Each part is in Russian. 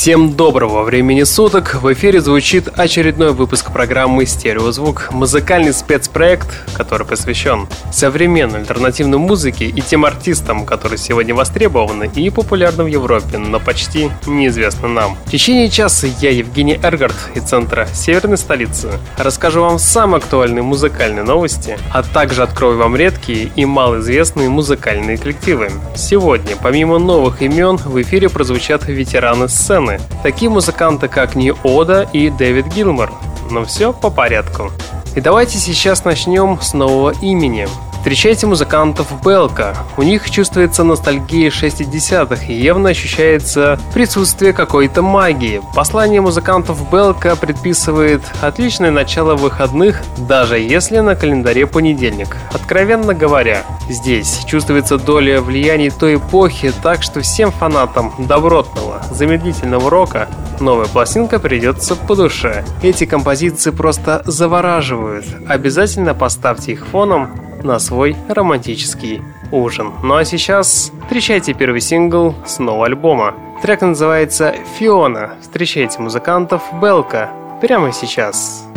Всем доброго времени суток! В эфире звучит очередной выпуск программы «Стереозвук» — музыкальный спецпроект, который посвящен современной альтернативной музыке и тем артистам, которые сегодня востребованы и популярны в Европе, но почти неизвестны нам. В течение часа я, Евгений Эргард, из центра Северной столицы, расскажу вам самые актуальные музыкальные новости, а также открою вам редкие и малоизвестные музыкальные коллективы. Сегодня, помимо новых имен, в эфире прозвучат ветераны сцены, стороны, такие музыканты, как Нью Ода и Дэвид Гилмор. Но все по порядку. И давайте сейчас начнем с нового имени. Встречайте музыкантов Белка. У них чувствуется ностальгия 60-х и явно ощущается присутствие какой-то магии. Послание музыкантов Белка предписывает отличное начало выходных, даже если на календаре понедельник. Откровенно говоря, здесь чувствуется доля влияний той эпохи, так что всем фанатам добротного, замедлительного рока новая пластинка придется по душе. Эти композиции просто завораживают. Обязательно поставьте их фоном на свой романтический ужин. Ну а сейчас встречайте первый сингл с нового альбома. Трек называется «Фиона». Встречайте музыкантов Белка прямо сейчас.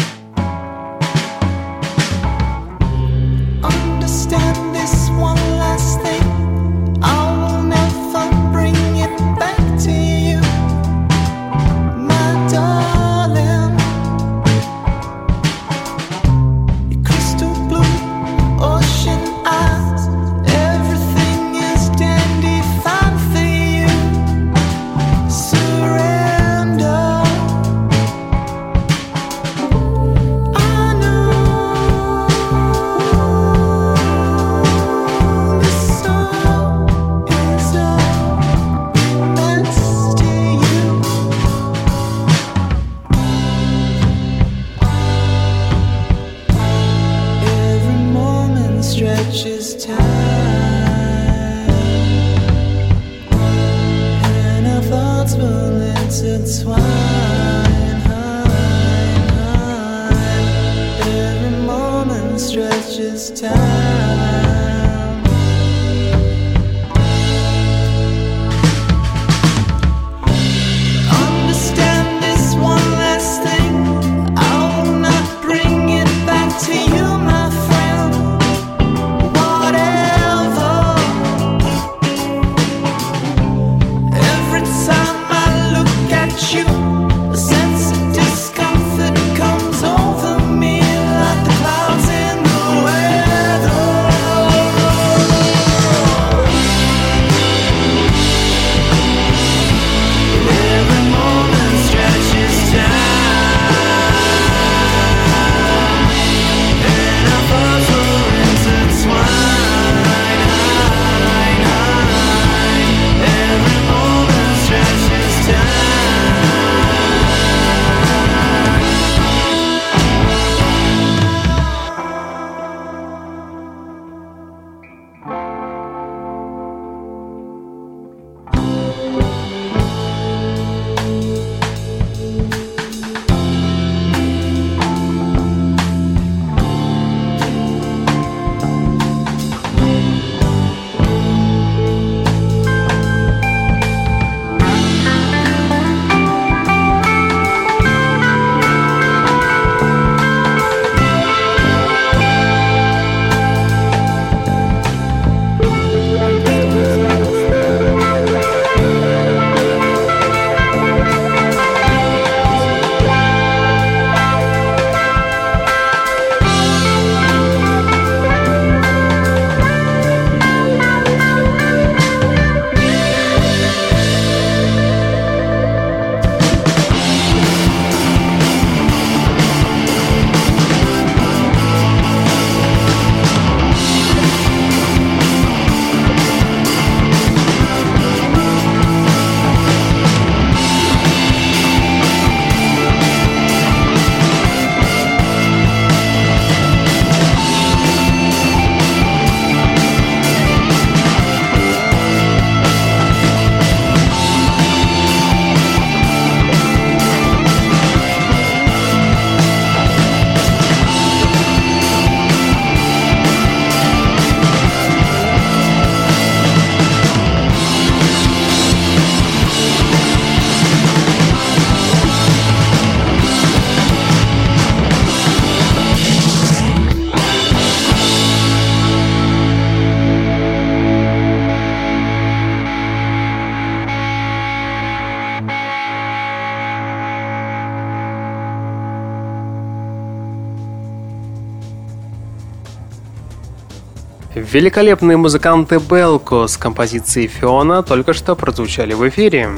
Великолепные музыканты Белко с композицией Фиона только что прозвучали в эфире.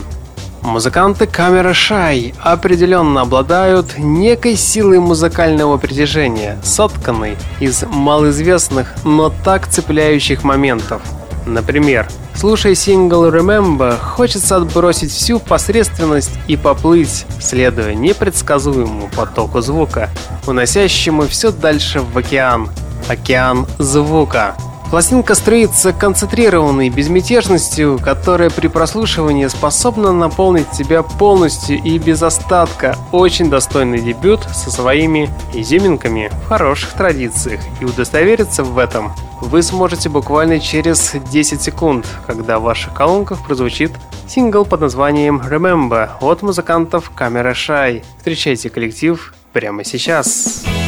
Музыканты Камера Шай определенно обладают некой силой музыкального притяжения, сотканной из малоизвестных, но так цепляющих моментов. Например, слушая сингл Remember, хочется отбросить всю посредственность и поплыть, следуя непредсказуемому потоку звука, уносящему все дальше в океан. Океан звука. Пластинка строится концентрированной безмятежностью, которая при прослушивании способна наполнить тебя полностью и без остатка. Очень достойный дебют со своими изюминками в хороших традициях. И удостовериться в этом вы сможете буквально через 10 секунд, когда в ваших колонках прозвучит сингл под названием Remember от музыкантов Камера Shy. Встречайте коллектив прямо сейчас. Sit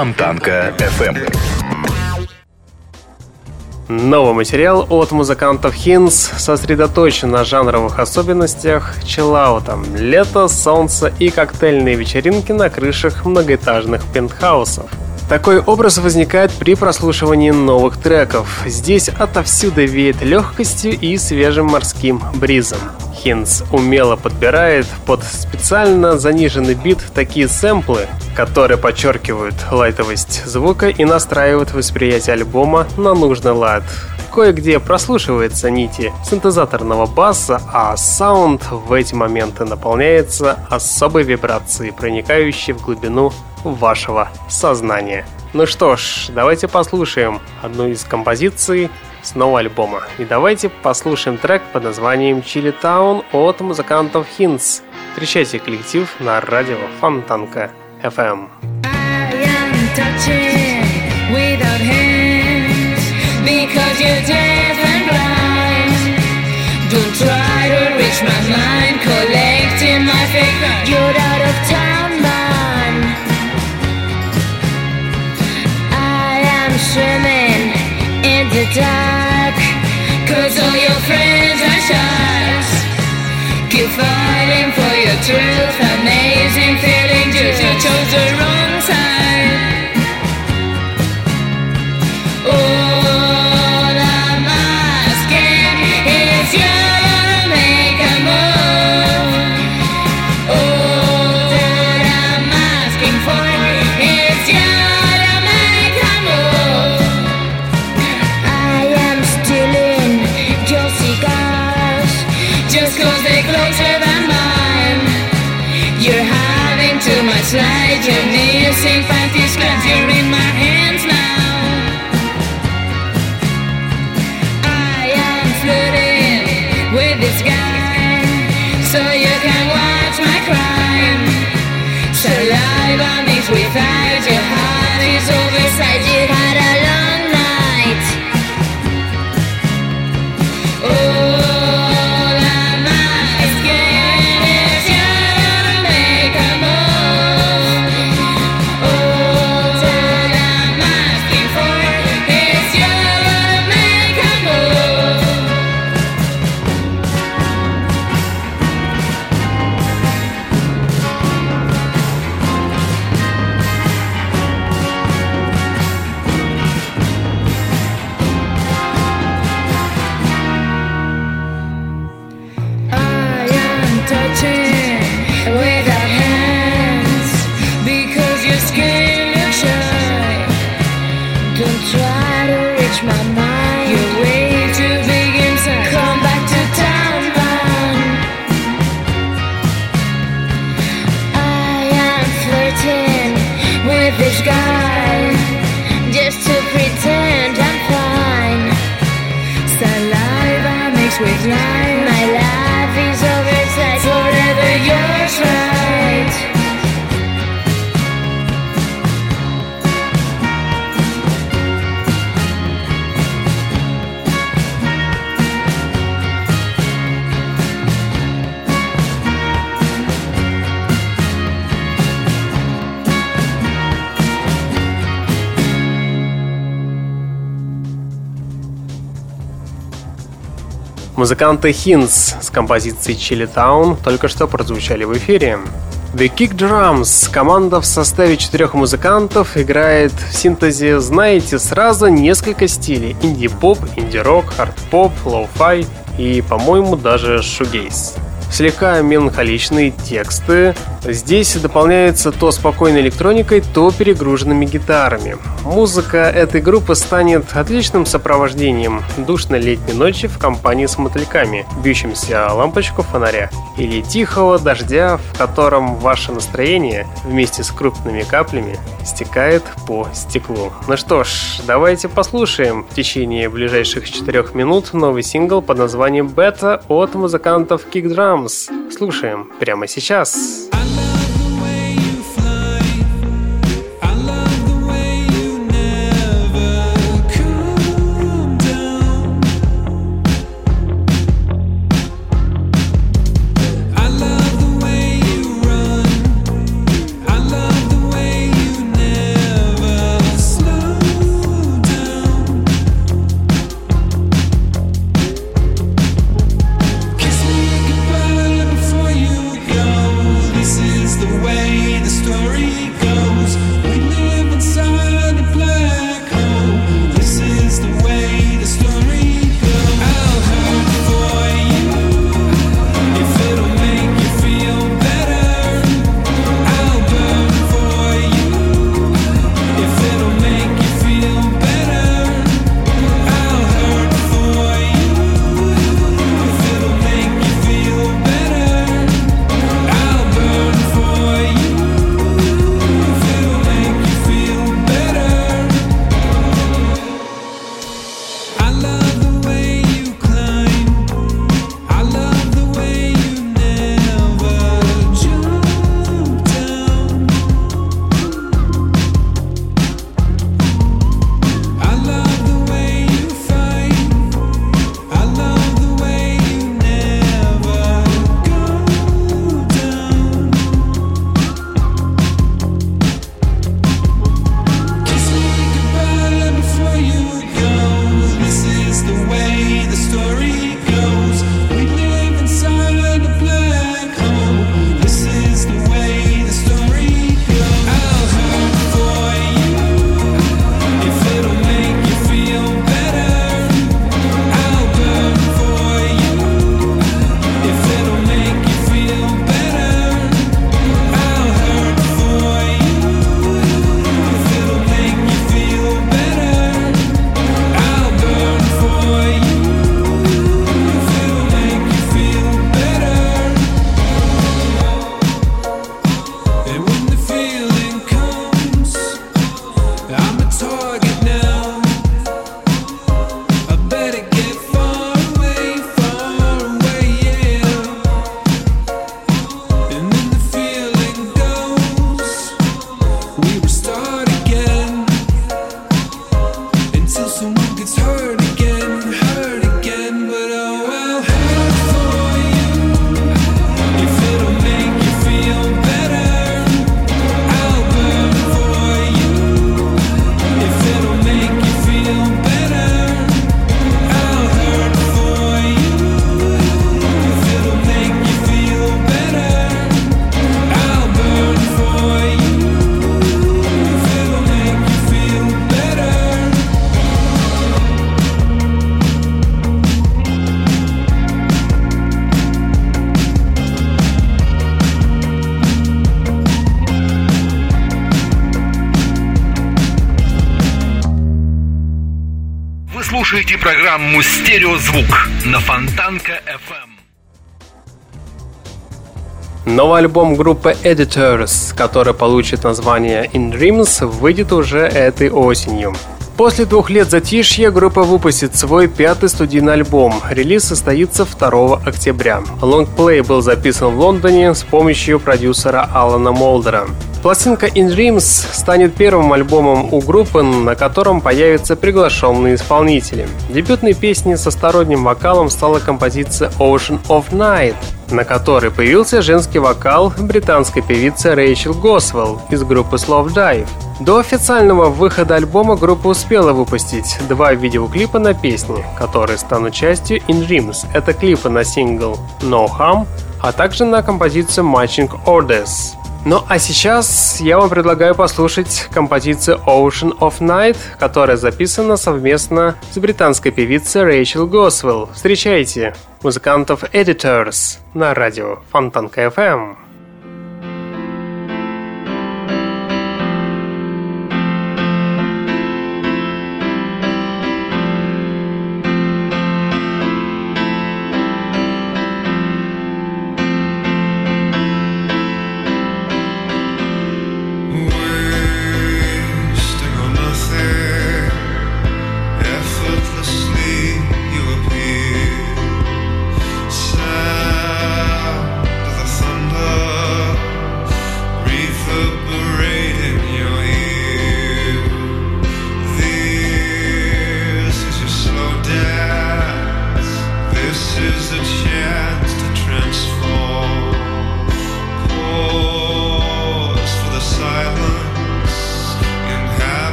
Фонтанка FM. Новый материал от музыкантов Hinz сосредоточен на жанровых особенностях чиллаута, лето, солнце и коктейльные вечеринки на крышах многоэтажных пентхаусов. Такой образ возникает при прослушивании новых треков. Здесь отовсюду веет легкостью и свежим морским бризом. Хинс умело подбирает под специально заниженный бит такие сэмплы, которые подчеркивают лайтовость звука и настраивают восприятие альбома на нужный лад. Кое-где прослушиваются нити синтезаторного баса, а саунд в эти моменты наполняется особой вибрацией, проникающей в глубину вашего сознания. Ну что ж, давайте послушаем одну из композиций с нового альбома. И давайте послушаем трек под названием Чили Таун от музыкантов Hints. Встречайте коллектив на радио Фонтанка FM. I am touching without hands because you're deaf and blind. Don't try to reach my mind, collecting my faith. You're out of time. I am swimming in the dark Cause all your friends are sharks Keep fighting for your truth Amazing just danger Музыканты Hinds с композицией Chili Town только что прозвучали в эфире. The Kick Drums, команда в составе четырех музыкантов, играет в синтезе, знаете, сразу несколько стилей. Инди-поп, инди-рок, хард-поп, lo-fi и, по-моему, даже shoegaze слегка меланхоличные тексты. Здесь дополняется то спокойной электроникой, то перегруженными гитарами. Музыка этой группы станет отличным сопровождением душной летней ночи в компании с мотыльками, бьющимся лампочку фонаря, или тихого дождя, в котором ваше настроение вместе с крупными каплями стекает по стеклу. Ну что ж, давайте послушаем в течение ближайших четырех минут новый сингл под названием «Бета» от музыкантов Kick Drum Drums. Слушаем прямо сейчас. way программу «Стереозвук» на Фонтанка FM. Новый альбом группы Editors, который получит название In Dreams, выйдет уже этой осенью. После двух лет затишья группа выпустит свой пятый студийный альбом. Релиз состоится 2 октября. Лонгплей был записан в Лондоне с помощью продюсера Алана Молдера. Пластинка In Dreams станет первым альбомом у группы, на котором появятся приглашенные исполнители. Дебютной песней со сторонним вокалом стала композиция Ocean of Night, на которой появился женский вокал британской певицы Рэйчел Госвелл из группы Slow Dive. До официального выхода альбома группа успела выпустить два видеоклипа на песни, которые станут частью In Dreams. Это клипы на сингл No Harm, а также на композицию Matching Orders. Ну а сейчас я вам предлагаю послушать композицию Ocean of Night, которая записана совместно с британской певицей Рэйчел Госвелл. Встречайте музыкантов Editors на радио Фонтанка FM.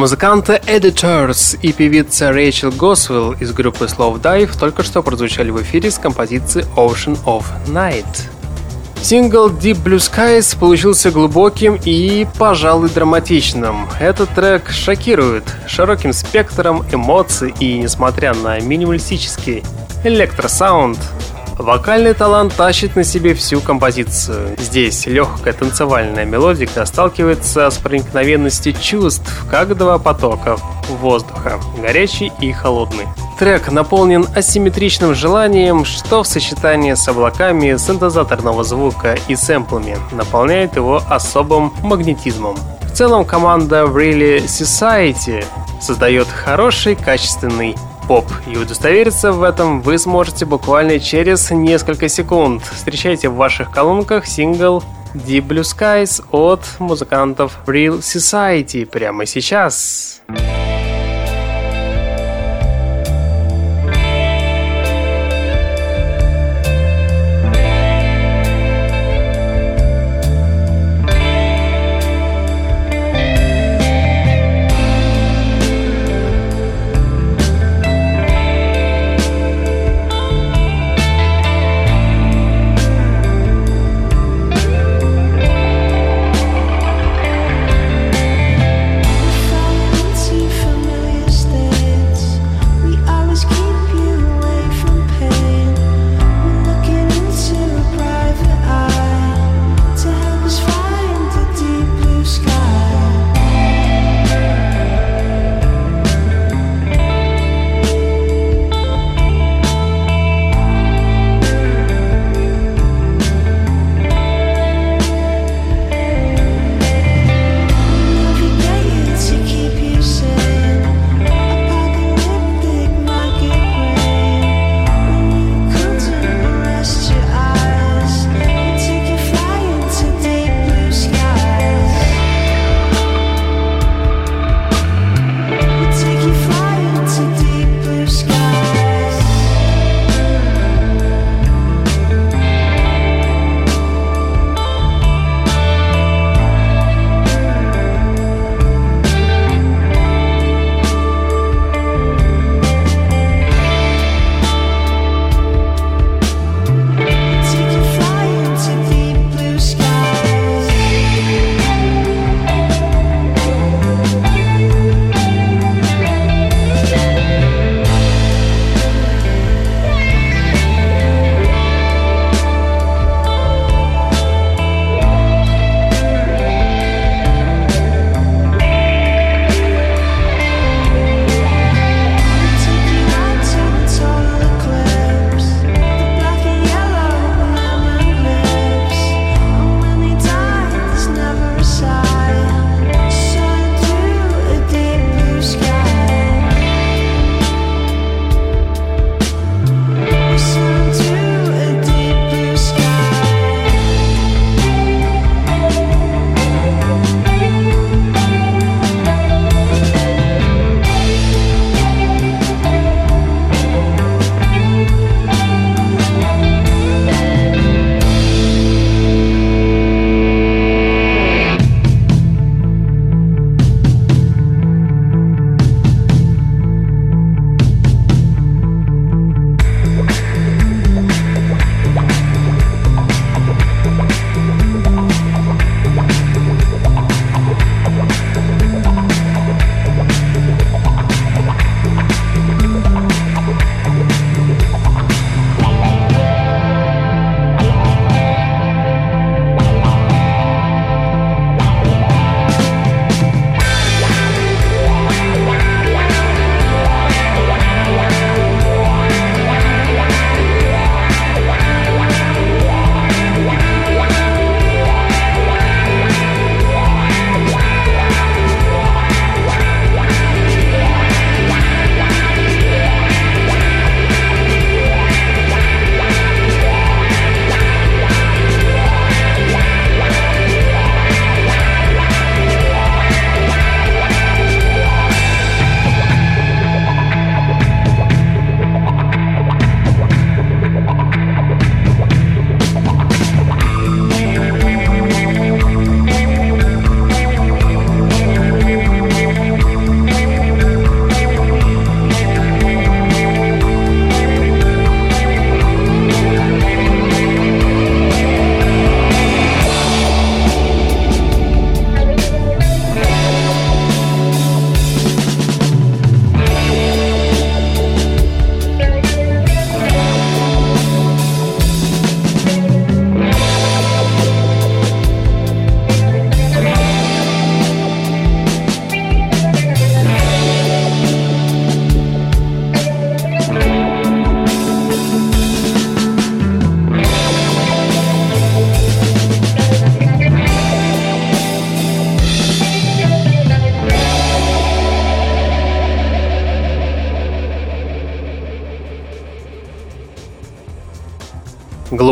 Музыканты Editors и певица Рэйчел Госвелл из группы Slow Dive только что прозвучали в эфире с композицией Ocean of Night. Сингл Deep Blue Skies получился глубоким и, пожалуй, драматичным. Этот трек шокирует широким спектром эмоций и, несмотря на минималистический электросаунд, Вокальный талант тащит на себе всю композицию. Здесь легкая танцевальная мелодика сталкивается с проникновенностью чувств, как два потока воздуха, горячий и холодный. Трек наполнен асимметричным желанием, что в сочетании с облаками синтезаторного звука и сэмплами наполняет его особым магнетизмом. В целом команда Really Society создает хороший, качественный поп. И удостовериться в этом вы сможете буквально через несколько секунд. Встречайте в ваших колонках сингл Deep Blue Skies от музыкантов Real Society прямо сейчас. Сейчас.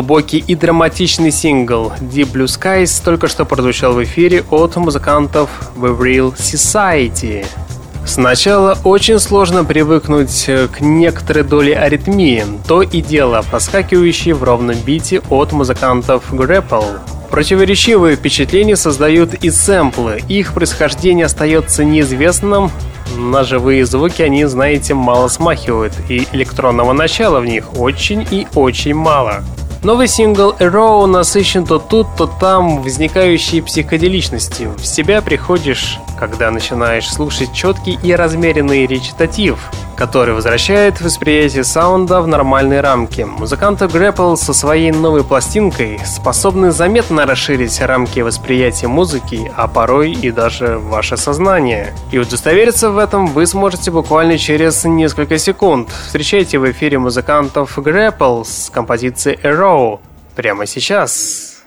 Глубокий и драматичный сингл Deep Blue Skies только что прозвучал в эфире от музыкантов The Real Society. Сначала очень сложно привыкнуть к некоторой доле аритмии, то и дело проскакивающей в ровном бите от музыкантов Grapple. Противоречивые впечатления создают и сэмплы. Их происхождение остается неизвестным. На живые звуки они, знаете, мало смахивают, и электронного начала в них очень и очень мало. Новый сингл Arrow насыщен то тут, то там возникающей психоделичностью. В себя приходишь, когда начинаешь слушать четкий и размеренный речитатив, который возвращает восприятие саунда в нормальные рамки. Музыканты Grapple со своей новой пластинкой способны заметно расширить рамки восприятия музыки, а порой и даже ваше сознание. И удостовериться в этом вы сможете буквально через несколько секунд. Встречайте в эфире музыкантов Grapple с композицией Arrow прямо сейчас.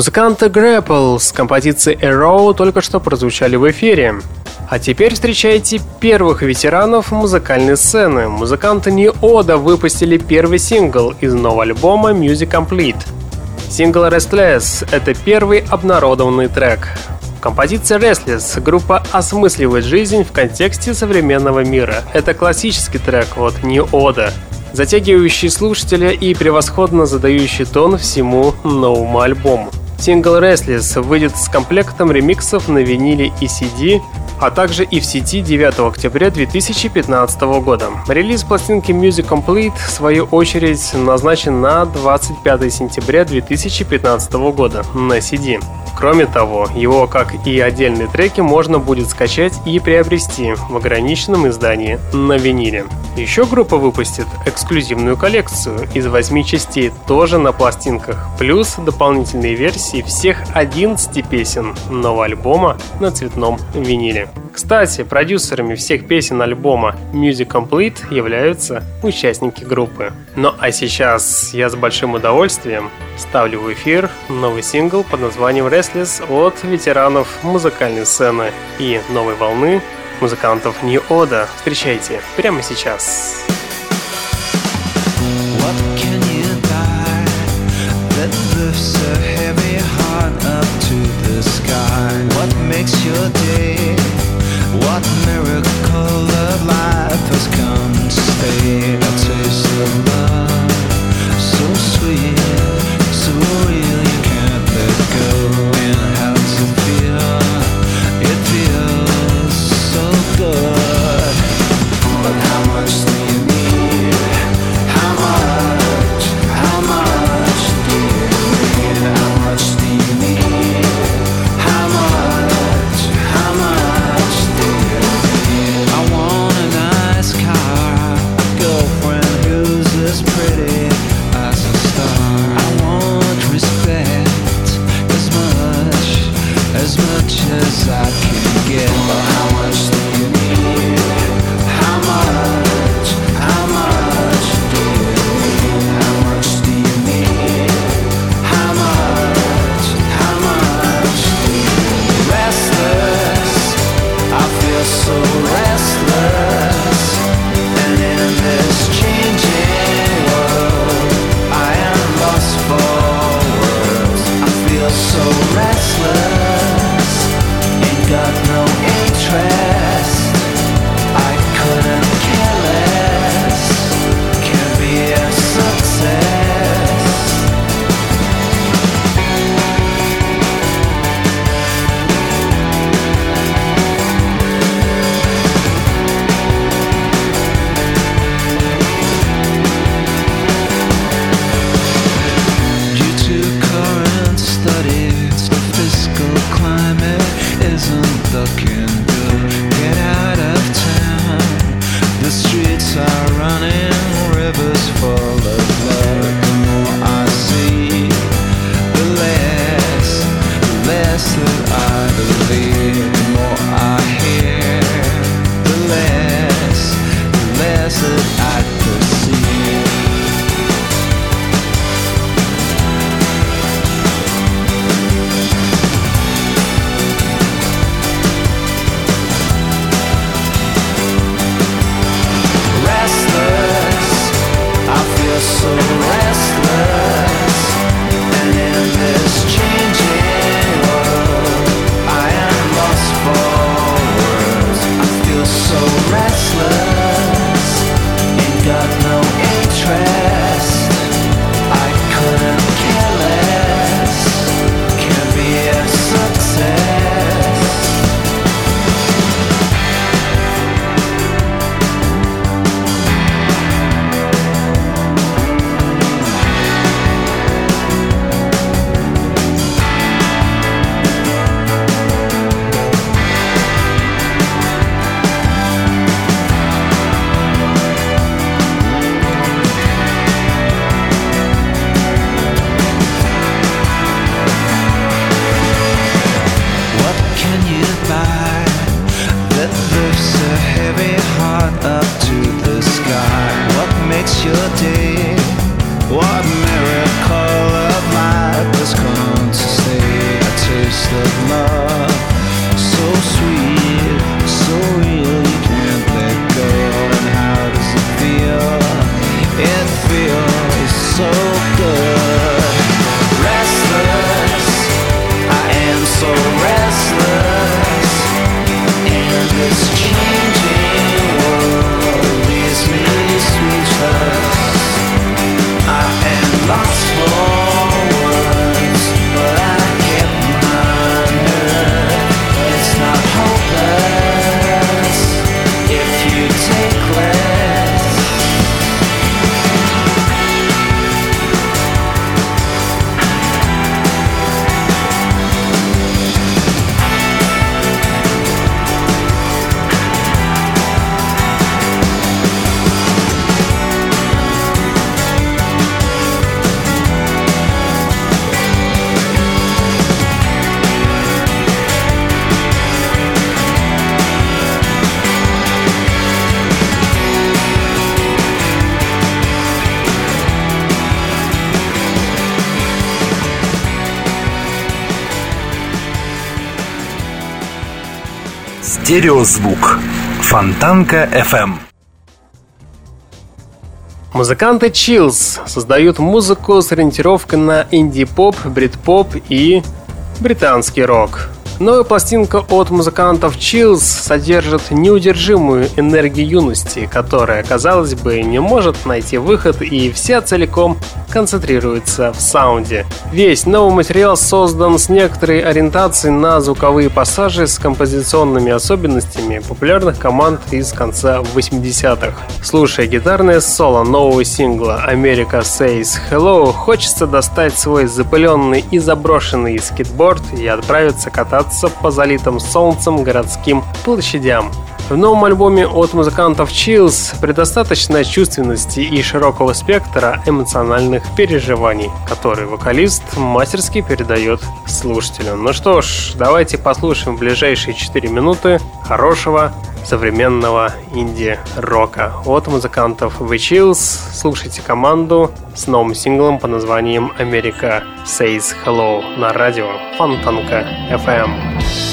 Музыканты Grapple с композицией Arrow только что прозвучали в эфире. А теперь встречайте первых ветеранов музыкальной сцены. Музыканты Oda выпустили первый сингл из нового альбома Music Complete. Сингл Restless — это первый обнародованный трек. Композиция Restless группа осмысливает жизнь в контексте современного мира. Это классический трек от Oda, затягивающий слушателя и превосходно задающий тон всему новому альбому. Сингл Restless выйдет с комплектом ремиксов на виниле и CD, а также и в сети 9 октября 2015 года. Релиз пластинки Music Complete, в свою очередь, назначен на 25 сентября 2015 года на CD. Кроме того, его, как и отдельные треки, можно будет скачать и приобрести в ограниченном издании на виниле. Еще группа выпустит эксклюзивную коллекцию из 8 частей, тоже на пластинках, плюс дополнительные версии всех 11 песен нового альбома на цветном виниле. Кстати, продюсерами всех песен альбома Music Complete являются участники группы. Ну а сейчас я с большим удовольствием ставлю в эфир новый сингл под названием Restless от ветеранов музыкальной сцены и новой волны музыкантов New Oda. Встречайте прямо сейчас. What miracle of life has come to stay? Стереозвук. Фонтанка FM. Музыканты Chills создают музыку с ориентировкой на инди-поп, брит-поп и британский рок. Новая пластинка от музыкантов Chills содержит неудержимую энергию юности, которая, казалось бы, не может найти выход и вся целиком концентрируется в саунде. Весь новый материал создан с некоторой ориентацией на звуковые пассажи с композиционными особенностями популярных команд из конца 80-х. Слушая гитарное соло нового сингла «America Says Hello», хочется достать свой запыленный и заброшенный скейтборд и отправиться кататься по залитым солнцем городским площадям. В новом альбоме от музыкантов Chills предостаточно чувственности и широкого спектра эмоциональных переживаний, которые вокалист мастерски передает слушателю. Ну что ж, давайте послушаем ближайшие 4 минуты хорошего современного инди-рока от музыкантов The Chills. Слушайте команду с новым синглом по названием «Америка Says Hello» на радио Фонтанка FM.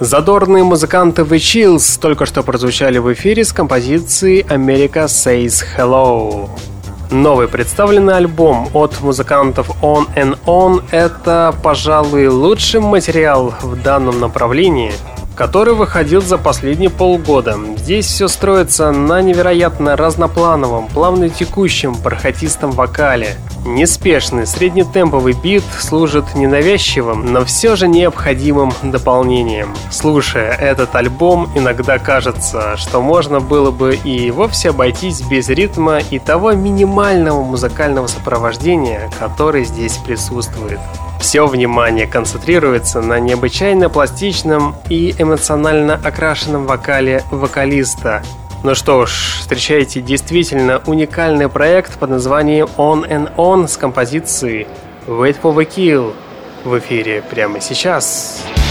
Задорные музыканты The Chills только что прозвучали в эфире с композицией America Says Hello. Новый представленный альбом от музыкантов On and On – это, пожалуй, лучший материал в данном направлении – который выходил за последние полгода. Здесь все строится на невероятно разноплановом, плавно текущем, бархатистом вокале. Неспешный среднетемповый бит служит ненавязчивым, но все же необходимым дополнением. Слушая этот альбом, иногда кажется, что можно было бы и вовсе обойтись без ритма и того минимального музыкального сопровождения, который здесь присутствует. Все внимание концентрируется на необычайно пластичном и эмоционально окрашенном вокале вокалиста. Ну что ж, встречайте действительно уникальный проект под названием On and On с композицией Wait for the Kill в эфире прямо сейчас. Сейчас.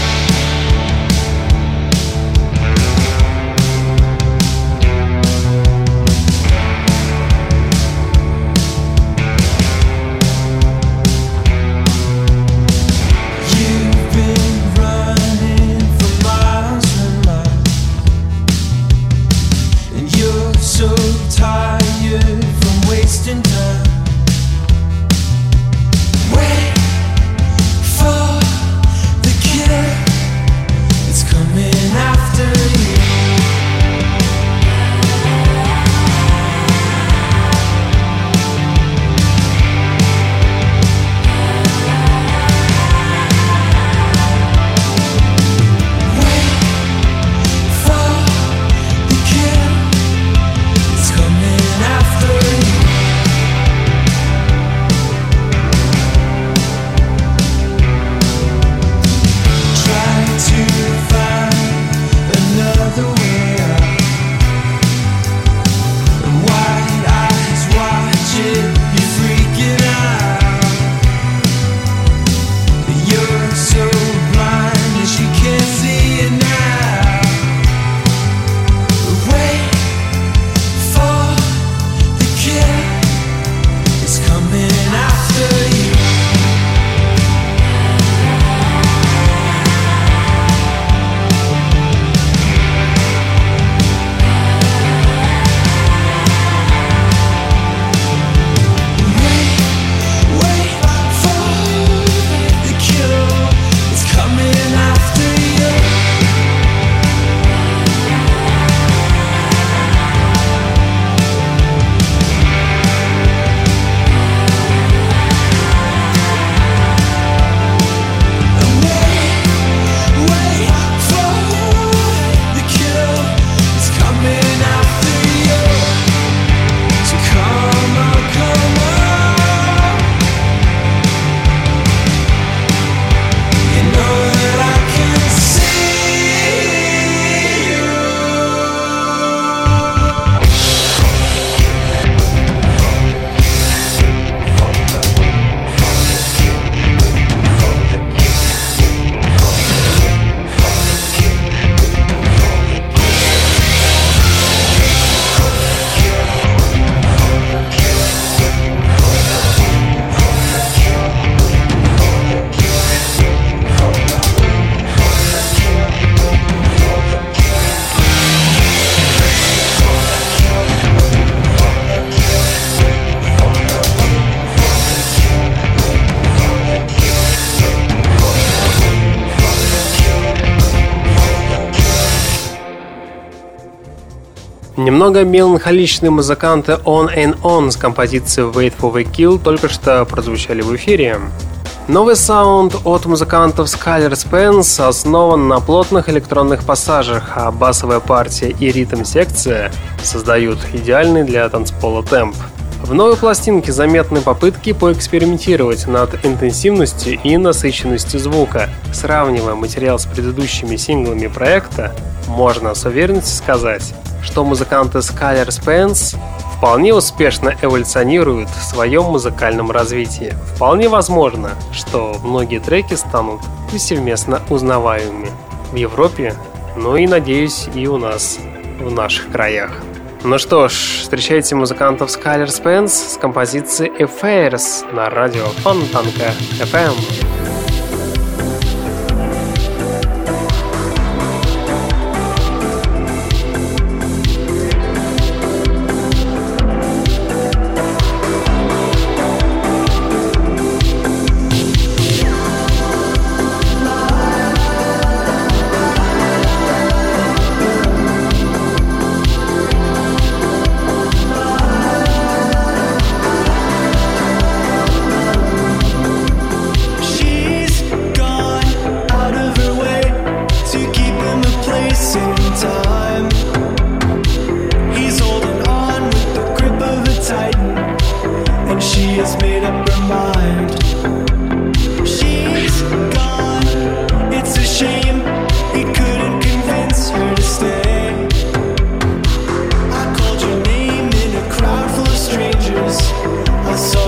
Немного меланхоличные музыканты On and On с композицией Wait for the Kill только что прозвучали в эфире. Новый саунд от музыкантов Skyler Spence основан на плотных электронных пассажах, а басовая партия и ритм-секция создают идеальный для танцпола темп. В новой пластинке заметны попытки поэкспериментировать над интенсивностью и насыщенностью звука. Сравнивая материал с предыдущими синглами проекта, можно с уверенностью сказать, что музыканты Skyler Spence вполне успешно эволюционируют в своем музыкальном развитии. Вполне возможно, что многие треки станут повсеместно узнаваемыми в Европе, ну и, надеюсь, и у нас, в наших краях. Ну что ж, встречайте музыкантов Skyler Spence с композицией Affairs на радио Фонтанка FM. Стереозвук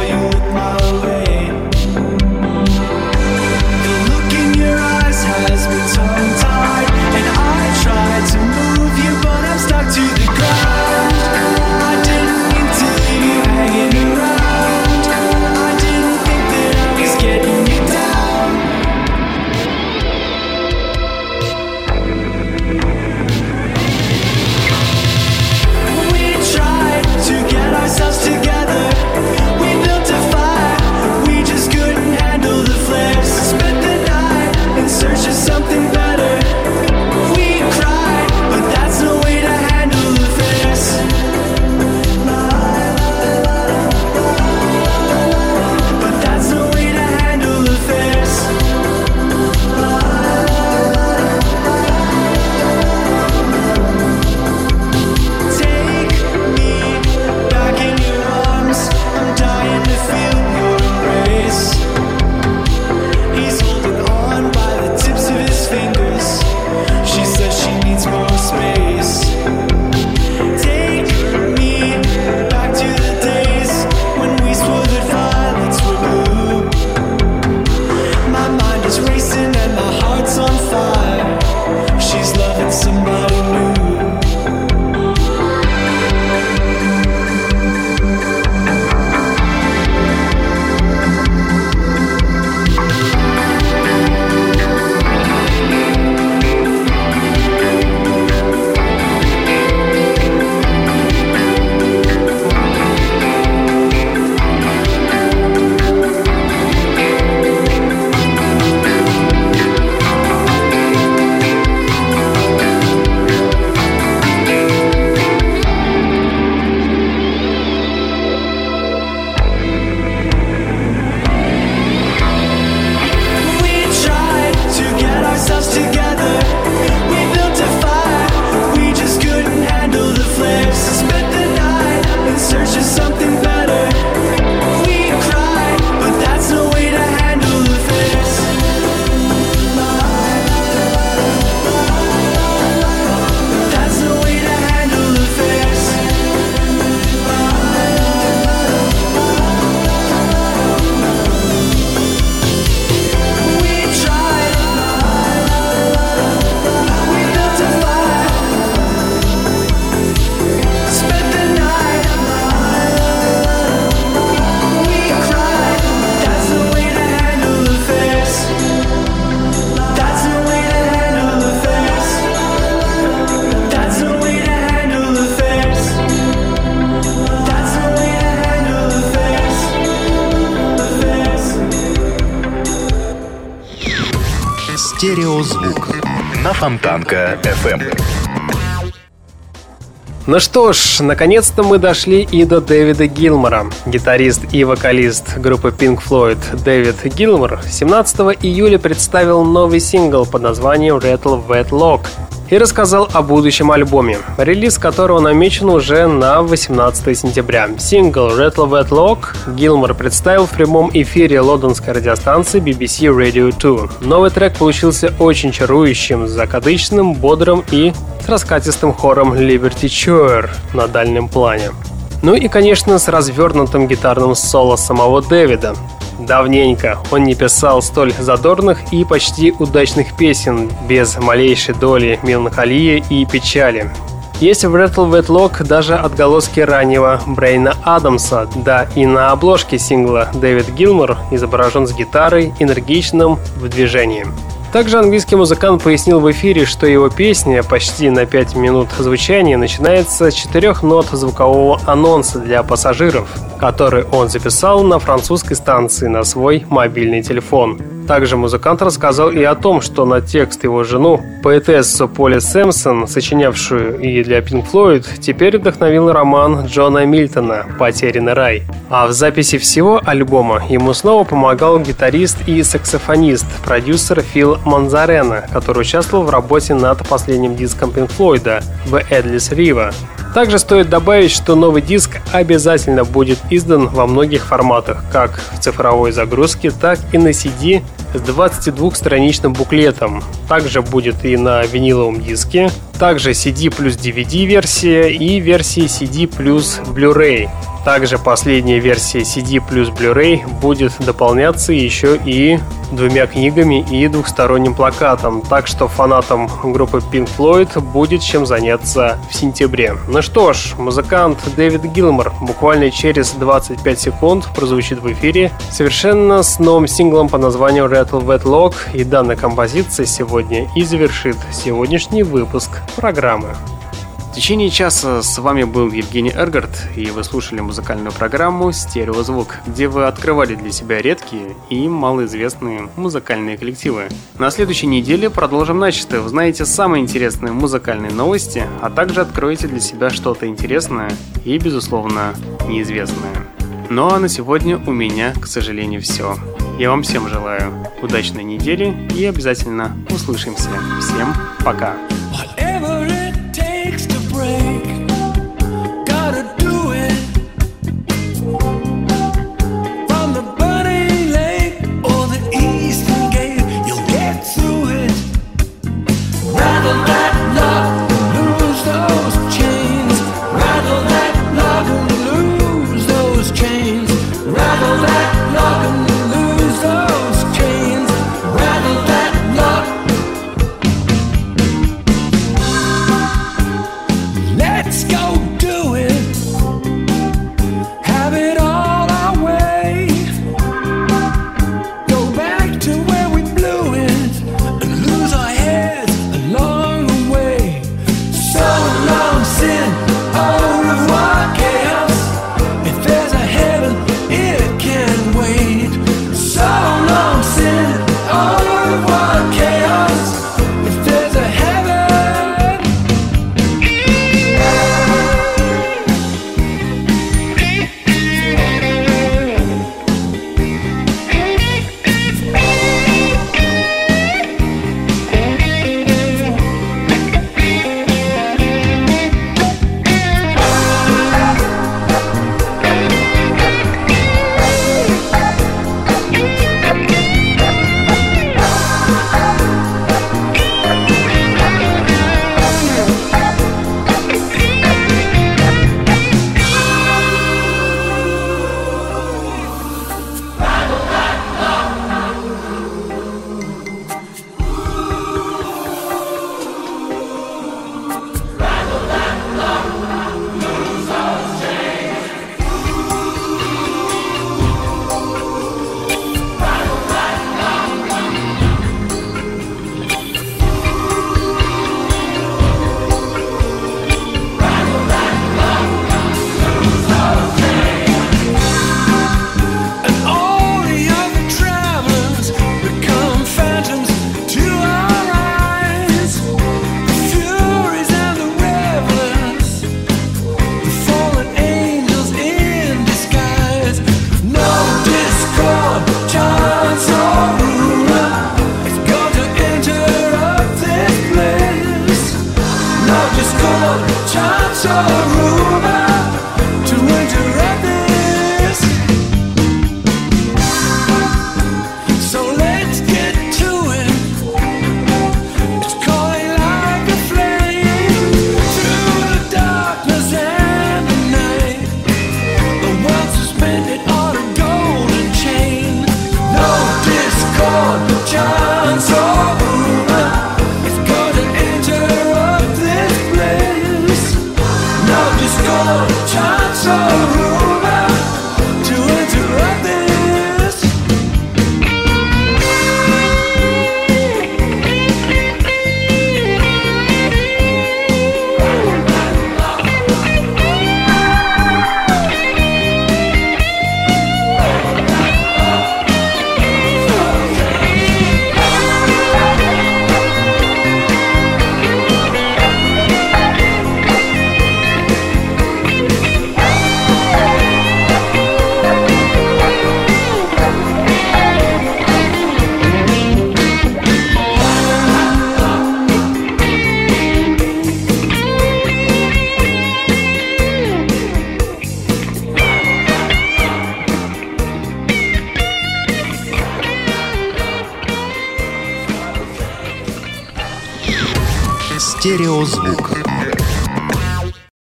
Ну что ж, наконец-то мы дошли и до Дэвида Гилмора. Гитарист и вокалист группы Pink Floyd Дэвид Гилмор 17 июля представил новый сингл под названием Rattle Wet Lock. и рассказал о будущем альбоме, релиз которого намечен уже на 18 сентября. Сингл Rattle Wet Lock Гилмор представил в прямом эфире лондонской радиостанции BBC Radio 2. Новый трек получился очень чарующим, закадычным, бодрым и с раскатистым хором Liberty Choir на дальнем плане. Ну и, конечно, с развернутым гитарным соло самого Дэвида. Давненько он не писал столь задорных и почти удачных песен без малейшей доли меланхолии и печали. Есть в Rattle Wet Lock даже отголоски раннего Брейна Адамса, да и на обложке сингла Дэвид Гилмор изображен с гитарой, энергичным в движении. Также английский музыкант пояснил в эфире, что его песня почти на 5 минут звучания начинается с четырех нот звукового анонса для пассажиров, который он записал на французской станции на свой мобильный телефон. Также музыкант рассказал и о том, что на текст его жену, поэтессу Поли Сэмпсон, сочинявшую и для Pink Floyd, теперь вдохновил роман Джона Мильтона «Потерянный рай». А в записи всего альбома ему снова помогал гитарист и саксофонист, продюсер Фил Манзарена, который участвовал в работе над последним диском Pink Floyd «The Endless River». Также стоит добавить, что новый диск обязательно будет издан во многих форматах, как в цифровой загрузке, так и на CD с 22-страничным буклетом. Также будет и на виниловом диске, также CD плюс DVD версия и версии CD плюс Blu-ray. Также последняя версия CD плюс Blu-ray будет дополняться еще и двумя книгами и двухсторонним плакатом, так что фанатам группы Pink Floyd будет чем заняться в сентябре. Ну что ж, музыкант Дэвид Гилмор буквально через 25 секунд прозвучит в эфире совершенно с новым синглом по названию Rattle Wet Lock, и данная композиция сегодня и завершит сегодняшний выпуск программы. В течение часа с вами был Евгений Эргард, и вы слушали музыкальную программу «Стереозвук», где вы открывали для себя редкие и малоизвестные музыкальные коллективы. На следующей неделе продолжим начисто. Узнаете самые интересные музыкальные новости, а также откроете для себя что-то интересное и, безусловно, неизвестное. Ну а на сегодня у меня, к сожалению, все. Я вам всем желаю удачной недели и обязательно услышимся. Всем пока!